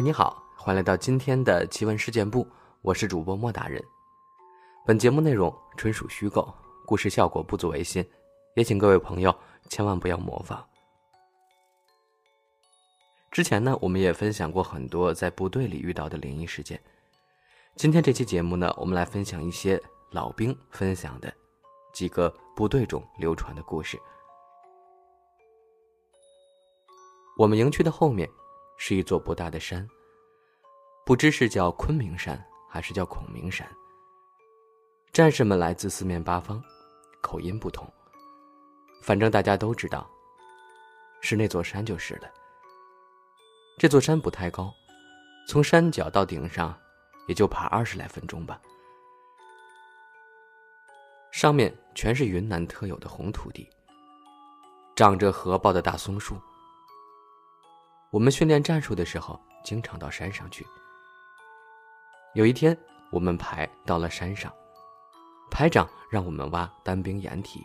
你好，欢迎来到今天的奇闻事件部，我是主播莫大人。本节目内容纯属虚构，故事效果不足为信，也请各位朋友千万不要模仿。之前呢，我们也分享过很多在部队里遇到的灵异事件。今天这期节目呢，我们来分享一些老兵分享的几个部队中流传的故事。我们营区的后面是一座不大的山，不知是叫昆明山还是叫孔明山。战士们来自四面八方，口音不同，反正大家都知道，是那座山就是了。这座山不太高，从山脚到顶上，也就爬二十来分钟吧。上面全是云南特有的红土地，长着合抱的大松树。我们训练战术的时候，经常到山上去。有一天，我们排到了山上，排长让我们挖单兵掩体，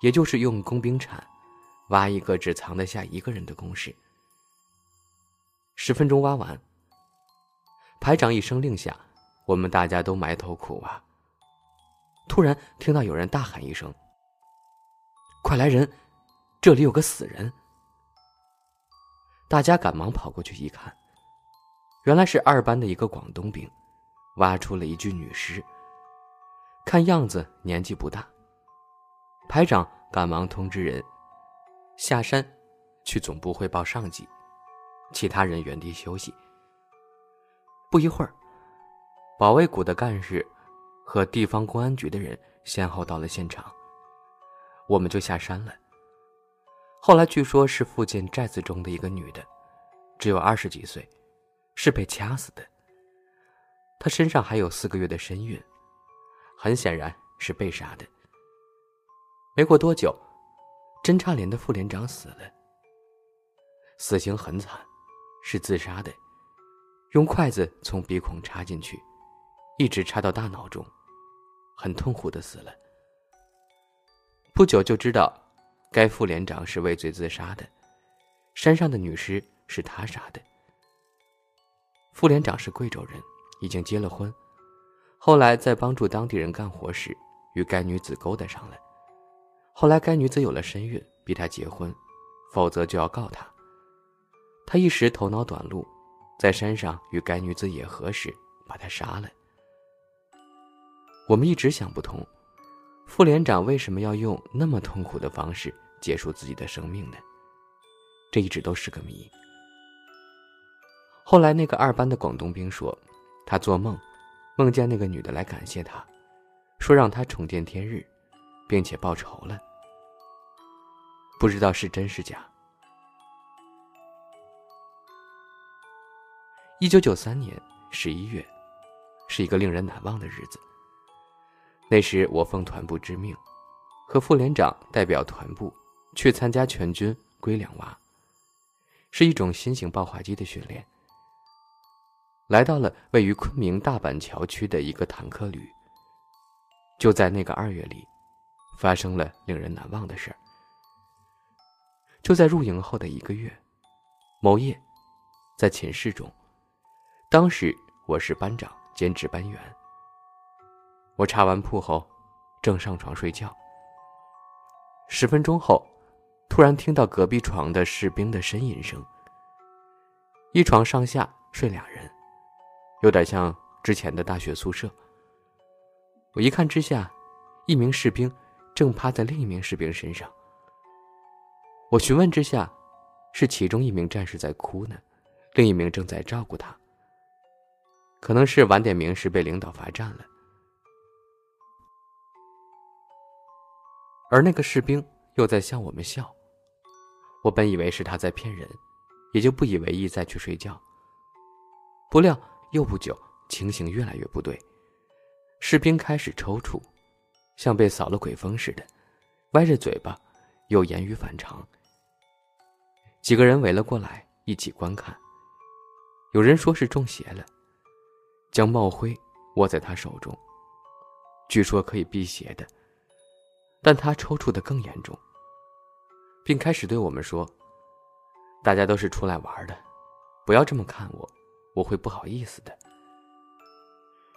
也就是用工兵铲挖一个只藏得下一个人的工事。十分钟挖完，排长一声令下，我们大家都埋头苦挖。突然听到有人大喊一声：“快来人，这里有个死人！”大家赶忙跑过去一看，原来是二班的一个广东兵，挖出了一具女尸。看样子年纪不大。排长赶忙通知人下山，去总部汇报上级。其他人原地休息。不一会儿，保卫股的干事和地方公安局的人先后到了现场，我们就下山了。后来据说是附近寨子中的一个女的，只有二十几岁，是被掐死的。她身上还有四个月的身孕，很显然是被杀的。没过多久，侦察连的副连长死了，死刑很惨。是自杀的，用筷子从鼻孔插进去，一直插到大脑中，很痛苦的死了。不久就知道，该副连长是畏罪自杀的，山上的女尸是他杀的。副连长是贵州人，已经结了婚，后来在帮助当地人干活时，与该女子勾搭上了，后来该女子有了身孕，逼他结婚，否则就要告他。他一时头脑短路，在山上与该女子野合时，把她杀了。我们一直想不通，副连长为什么要用那么痛苦的方式结束自己的生命呢？这一直都是个谜。后来那个二班的广东兵说，他做梦，梦见那个女的来感谢他，说让他重见天日，并且报仇了。不知道是真是假。一九九三年十一月，是一个令人难忘的日子。那时我奉团部之命，和副连长代表团部去参加全军归两娃，是一种新型爆化机的训练。来到了位于昆明大板桥区的一个坦克旅。就在那个二月里，发生了令人难忘的事儿。就在入营后的一个月，某夜，在寝室中。当时我是班长兼值班员。我查完铺后，正上床睡觉。十分钟后，突然听到隔壁床的士兵的呻吟声。一床上下睡俩人，有点像之前的大学宿舍。我一看之下，一名士兵正趴在另一名士兵身上。我询问之下，是其中一名战士在哭呢，另一名正在照顾他。可能是晚点名时被领导罚站了，而那个士兵又在向我们笑。我本以为是他在骗人，也就不以为意再去睡觉。不料又不久，情形越来越不对，士兵开始抽搐，像被扫了鬼风似的，歪着嘴巴，又言语反常。几个人围了过来，一起观看。有人说是中邪了。将帽徽握在他手中，据说可以辟邪的。但他抽搐的更严重，并开始对我们说：“大家都是出来玩的，不要这么看我，我会不好意思的。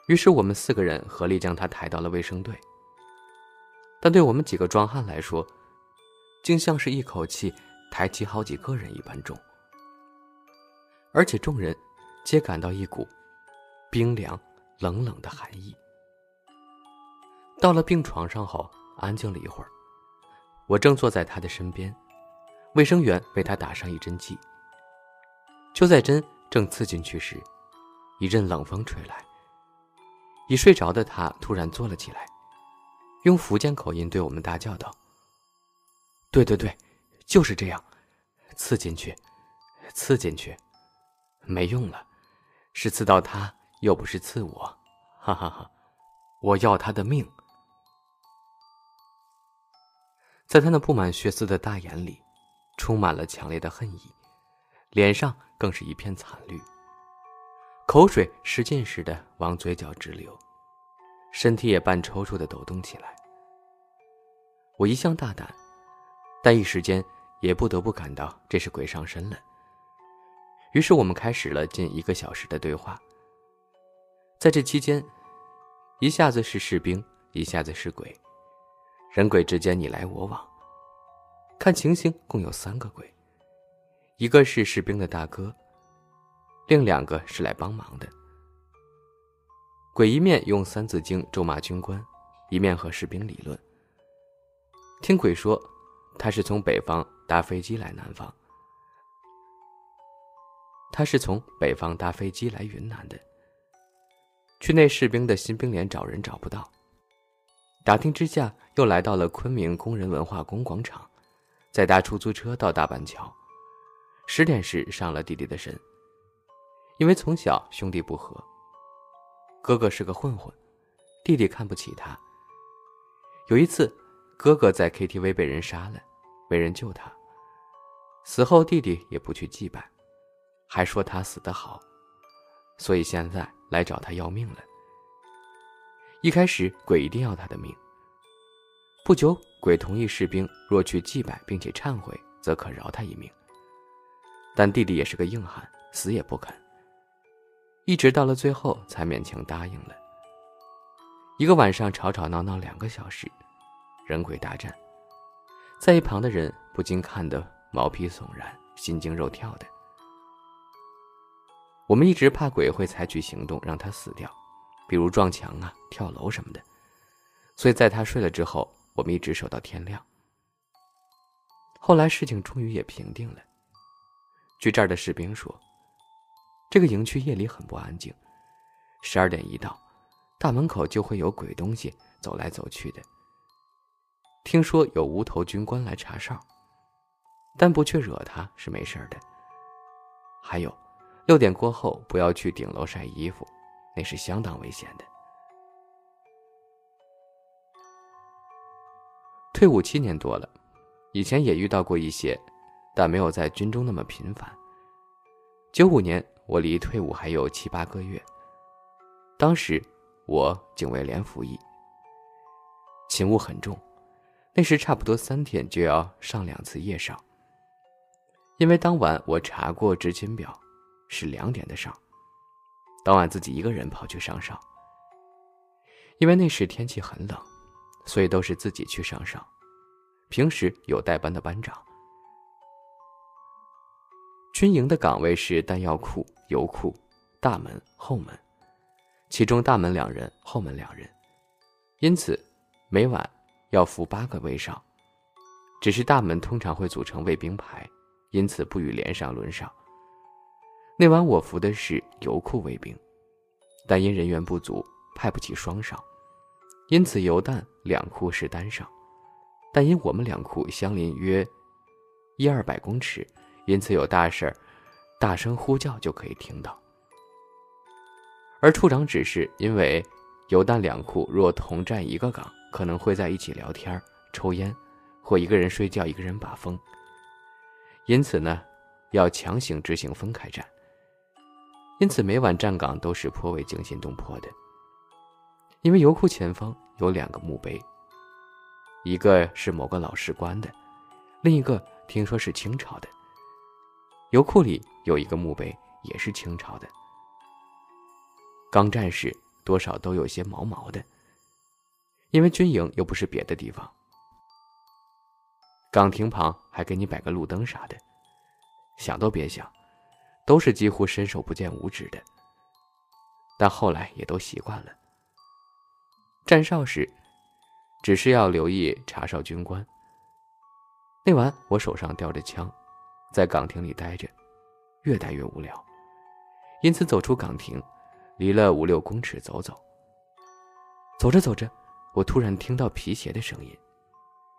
于是我们四个人合力将他抬到了卫生队。但对我们几个壮汉来说，竟像是一口气抬起好几个人一般重。而且众人皆感到一股冰凉、冷冷的寒意。到了病床上后，安静了一会儿，我正坐在他的身边，卫生员为他打上一针剂。就在针正刺进去时，一阵冷风吹来。已睡着的他突然坐了起来，用福建口音对我们大叫道：“对对对，就是这样，刺进去，刺进去，没用了，是刺到他，又不是刺我，哈哈哈！我要他的命。”在他那布满血丝的大眼里，充满了强烈的恨意，脸上更是一片惨绿。口水使劲似的往嘴角直流，身体也半抽搐的抖动起来。我一向大胆，但一时间也不得不感到这是鬼上身了。于是我们开始了近一个小时的对话。在这期间，一下子是士兵，一下子是鬼，人鬼之间你来我往。看情形，共有三个鬼，一个是士兵的大哥。另两个是来帮忙的。鬼一面用《三字经》咒骂军官，一面和士兵理论。听鬼说，他是从北方搭飞机来南方，他是从北方搭飞机来云南的。去那士兵的新兵连找人找不到，打听之下，又来到了昆明工人文化宫广场，再搭出租车到大板桥，十点时上了弟弟的身。因为从小兄弟不和，哥哥是个混混，弟弟看不起他。有一次，哥哥在 KTV 被人杀了，没人救他。死后，弟弟也不去祭拜，还说他死得好，所以现在来找他要命了。一开始，鬼一定要他的命。不久，鬼同意士兵若去祭拜并且忏悔，则可饶他一命。但弟弟也是个硬汉，死也不肯。一直到了最后，才勉强答应了。一个晚上吵吵闹闹两个小时，人鬼大战，在一旁的人不禁看得毛皮悚然、心惊肉跳的。我们一直怕鬼会采取行动让他死掉，比如撞墙啊、跳楼什么的，所以在他睡了之后，我们一直守到天亮。后来事情终于也平定了。据这儿的士兵说。这个营区夜里很不安静，十二点一到，大门口就会有鬼东西走来走去的。听说有无头军官来查哨，但不去惹他是没事的。还有，六点过后不要去顶楼晒衣服，那是相当危险的。退伍七年多了，以前也遇到过一些，但没有在军中那么频繁。九五年。我离退伍还有七八个月，当时我警卫连服役，勤务很重，那时差不多三天就要上两次夜哨。因为当晚我查过执勤表，是两点的哨，当晚自己一个人跑去上哨。因为那时天气很冷，所以都是自己去上哨，平时有带班的班长。军营的岗位是弹药库、油库、大门、后门，其中大门两人，后门两人，因此每晚要服八个卫哨。只是大门通常会组成卫兵排，因此不予连上轮哨。那晚我服的是油库卫兵，但因人员不足，派不起双哨，因此油弹两库是单哨，但因我们两库相邻约一二百公尺。因此有大事儿，大声呼叫就可以听到。而处长指示，因为油弹两库若同站一个岗，可能会在一起聊天、抽烟，或一个人睡觉，一个人把风。因此呢，要强行执行分开站。因此每晚站岗都是颇为惊心动魄的。因为油库前方有两个墓碑，一个是某个老士官的，另一个听说是清朝的。油库里有一个墓碑，也是清朝的。刚战时多少都有些毛毛的，因为军营又不是别的地方。岗亭旁还给你摆个路灯啥的，想都别想，都是几乎伸手不见五指的。但后来也都习惯了。站哨时，只是要留意查哨军官。那晚我手上吊着枪，在岗亭里待着，越待越无聊，因此走出岗亭，离了五六公尺走走。走着走着，我突然听到皮鞋的声音，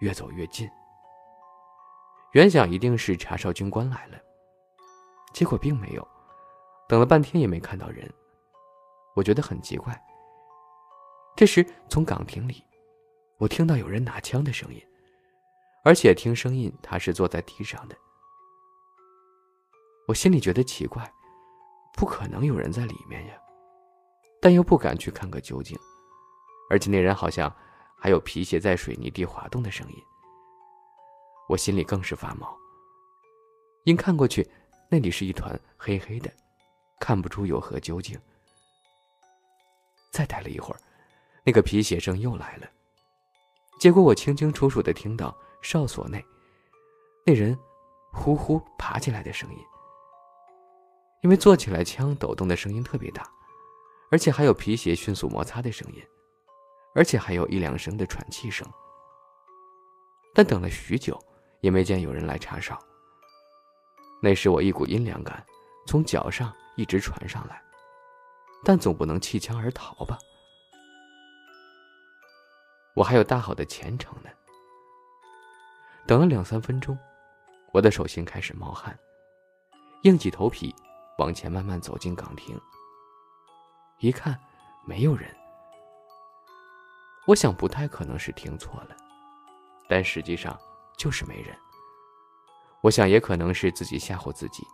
越走越近。原想一定是查哨军官来了，结果并没有。等了半天也没看到人，我觉得很奇怪。这时，从岗亭里，我听到有人拿枪的声音，而且听声音他是坐在地上的。我心里觉得奇怪，不可能有人在里面呀，但又不敢去看个究竟，而且那人好像还有皮鞋在水泥地滑动的声音。我心里更是发毛，因看过去，那里是一团黑黑的，看不出有何究竟。再待了一会儿，那个皮鞋声又来了，结果我清清楚楚的听到哨所内那人呼呼爬起来的声音。因为坐起来枪抖动的声音特别大，而且还有皮鞋迅速摩擦的声音，而且还有一两声的喘气声。但等了许久。也没见有人来查哨。那时我一股阴凉感从脚上一直传上来，但总不能弃枪而逃吧？我还有大好的前程呢。等了两三分钟，我的手心开始冒汗，硬起头皮往前慢慢走进岗亭。一看，没有人。我想不太可能是听错了，但实际上。就是没人。我想也可能是自己吓唬自己。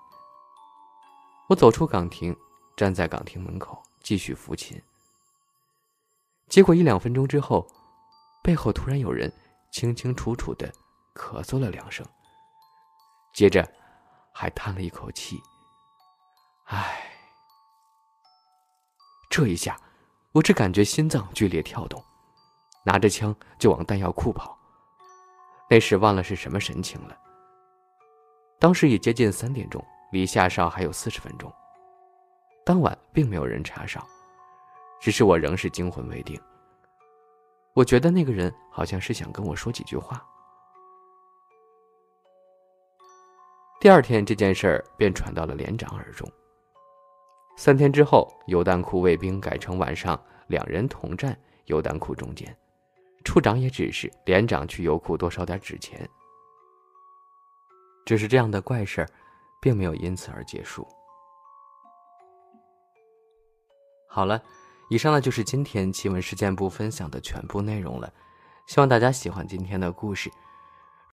我走出岗亭，站在岗亭门口继续抚琴。结果一两分钟之后，背后突然有人清清楚楚的咳嗽了两声，接着还叹了一口气。唉，这一下，我只感觉心脏剧烈跳动，拿着枪就往弹药库跑。那时忘了是什么神情了。当时已接近三点钟，离下哨还有四十分钟。当晚并没有人查哨，只是我仍是惊魂未定。我觉得那个人好像是想跟我说几句话。第二天这件事儿便传到了连长耳中。三天之后，油弹库卫兵改成晚上两人同站油弹库中间。处长也指示连长去油库多烧点纸钱。只是这样的怪事儿，并没有因此而结束。好了，以上呢就是今天奇闻事件部分享的全部内容了，希望大家喜欢今天的故事。